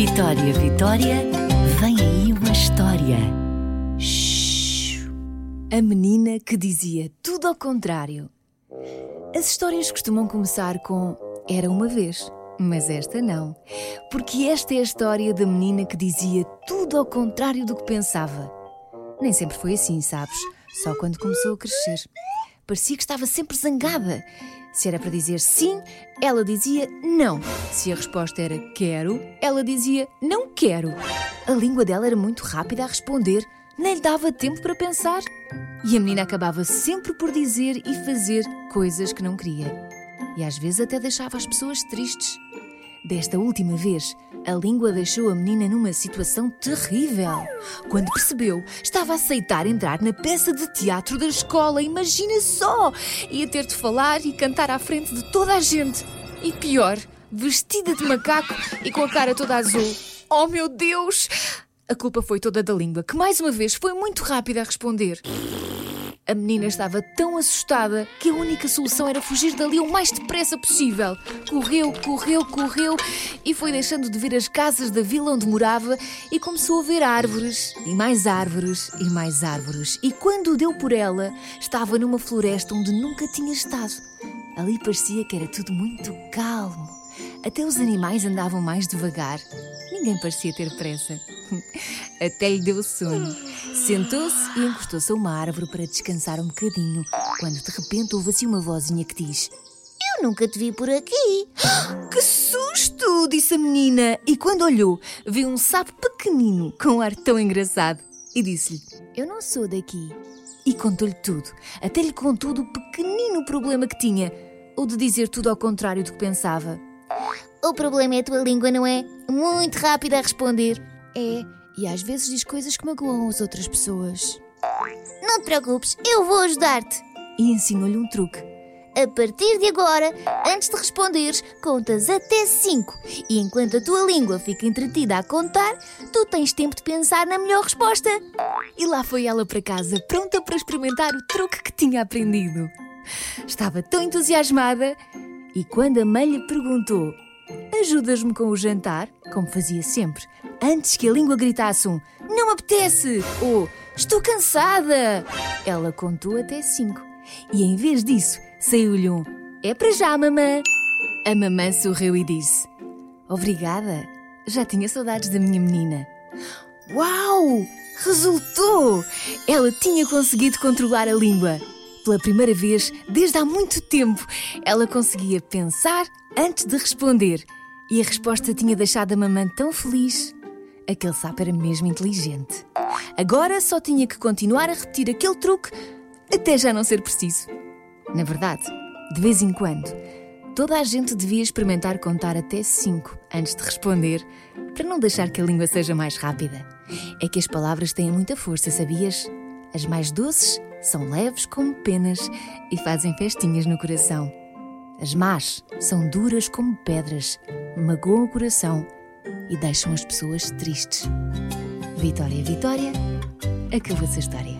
Vitória, Vitória, vem aí uma história. Shhh. A menina que dizia tudo ao contrário. As histórias costumam começar com Era uma vez, mas esta não. Porque esta é a história da menina que dizia tudo ao contrário do que pensava. Nem sempre foi assim, sabes? Só quando começou a crescer. Parecia que estava sempre zangada. Se era para dizer sim, ela dizia não. Se a resposta era quero, ela dizia não quero. A língua dela era muito rápida a responder, nem lhe dava tempo para pensar. E a menina acabava sempre por dizer e fazer coisas que não queria. E às vezes até deixava as pessoas tristes. Desta última vez, a língua deixou a menina numa situação terrível. Quando percebeu, estava a aceitar entrar na peça de teatro da escola. Imagina só! Ia ter de falar e cantar à frente de toda a gente. E pior, vestida de macaco e com a cara toda azul. Oh meu Deus! A culpa foi toda da língua, que mais uma vez foi muito rápida a responder. A menina estava tão assustada que a única solução era fugir dali o mais depressa possível. Correu, correu, correu e foi deixando de ver as casas da vila onde morava e começou a ver árvores e mais árvores e mais árvores. E quando deu por ela, estava numa floresta onde nunca tinha estado. Ali parecia que era tudo muito calmo. Até os animais andavam mais devagar. Ninguém parecia ter pressa. Até lhe deu sono. Sentou-se e encostou-se a uma árvore para descansar um bocadinho, quando de repente houve assim uma vozinha que diz: Eu nunca te vi por aqui. Que susto! disse a menina. E quando olhou, viu um sapo pequenino com um ar tão engraçado e disse-lhe: Eu não sou daqui. E contou-lhe tudo, até lhe contou do pequenino problema que tinha, ou de dizer tudo ao contrário do que pensava. O problema é a tua língua, não é? Muito rápida a responder. É, e às vezes diz coisas que magoam as outras pessoas. Não te preocupes, eu vou ajudar-te. E ensinou-lhe um truque. A partir de agora, antes de responderes, contas até 5. E enquanto a tua língua fica entretida a contar, tu tens tempo de pensar na melhor resposta. E lá foi ela para casa, pronta para experimentar o truque que tinha aprendido. Estava tão entusiasmada e quando a mãe lhe perguntou: Ajudas-me com o jantar? Como fazia sempre, antes que a língua gritasse um Não apetece! ou Estou cansada! Ela contou até cinco. E em vez disso, saiu-lhe um É para já, mamã! A mamã sorriu e disse: Obrigada! Já tinha saudades da minha menina. Uau! Resultou! Ela tinha conseguido controlar a língua. Pela primeira vez desde há muito tempo, ela conseguia pensar antes de responder. E a resposta tinha deixado a mamã tão feliz. Aquele sapo era mesmo inteligente. Agora só tinha que continuar a repetir aquele truque até já não ser preciso. Na verdade, de vez em quando, toda a gente devia experimentar contar até cinco antes de responder, para não deixar que a língua seja mais rápida. É que as palavras têm muita força, sabias? As mais doces são leves como penas e fazem festinhas no coração. As más são duras como pedras, magoam o coração e deixam as pessoas tristes. Vitória, Vitória, acabou-se a história.